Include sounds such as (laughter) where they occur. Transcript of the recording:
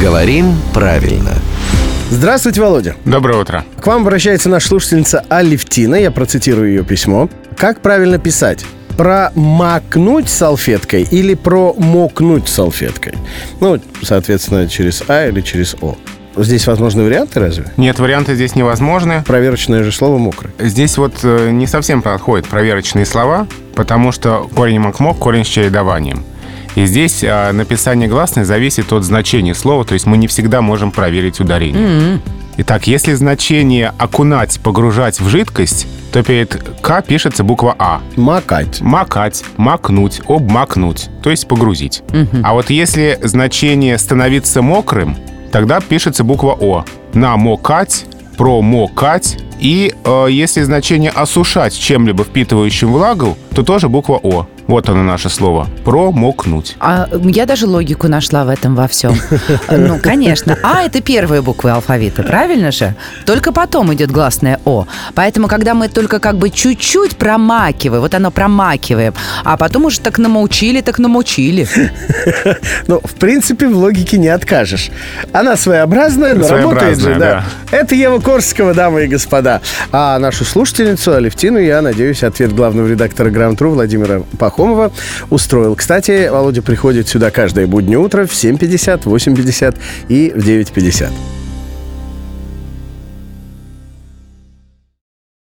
Говорим правильно. Здравствуйте, Володя. Доброе утро. К вам обращается наша слушательница Алевтина. Я процитирую ее письмо. Как правильно писать? Промакнуть салфеткой или промокнуть салфеткой? Ну, соответственно, через А или через О. Здесь возможны варианты разве? Нет, варианты здесь невозможны. Проверочное же слово мокрый. Здесь вот э, не совсем подходят проверочные слова, потому что корень макмок – корень с чередованием. И здесь а, написание гласной зависит от значения слова, то есть мы не всегда можем проверить ударение. Итак, если значение окунать, погружать в жидкость, то перед К пишется буква А. Макать. Макать, макнуть, обмакнуть, то есть погрузить. А вот если значение становиться мокрым, тогда пишется буква О. Намокать, промокать. И э, если значение осушать чем-либо впитывающим влагу, то тоже буква О. Вот оно наше слово. Промокнуть. А я даже логику нашла в этом во всем. (laughs) Ну, конечно. А это первые буквы алфавита, правильно же? Только потом идет гласное О. Поэтому, когда мы только как бы чуть-чуть промакиваем, вот оно промакиваем, а потом уже так намучили, так намучили. (laughs) Ну, в принципе, в логике не откажешь. Она своеобразная, но работает же, да. Это Ева Корского, дамы и господа. А нашу слушательницу Алевтину, я надеюсь, ответ главного редактора Грамм-Тру Владимира Пахомова устроил. Кстати, Володя приходит сюда каждое буднее утро в 7.50, 8.50 и в 9.50.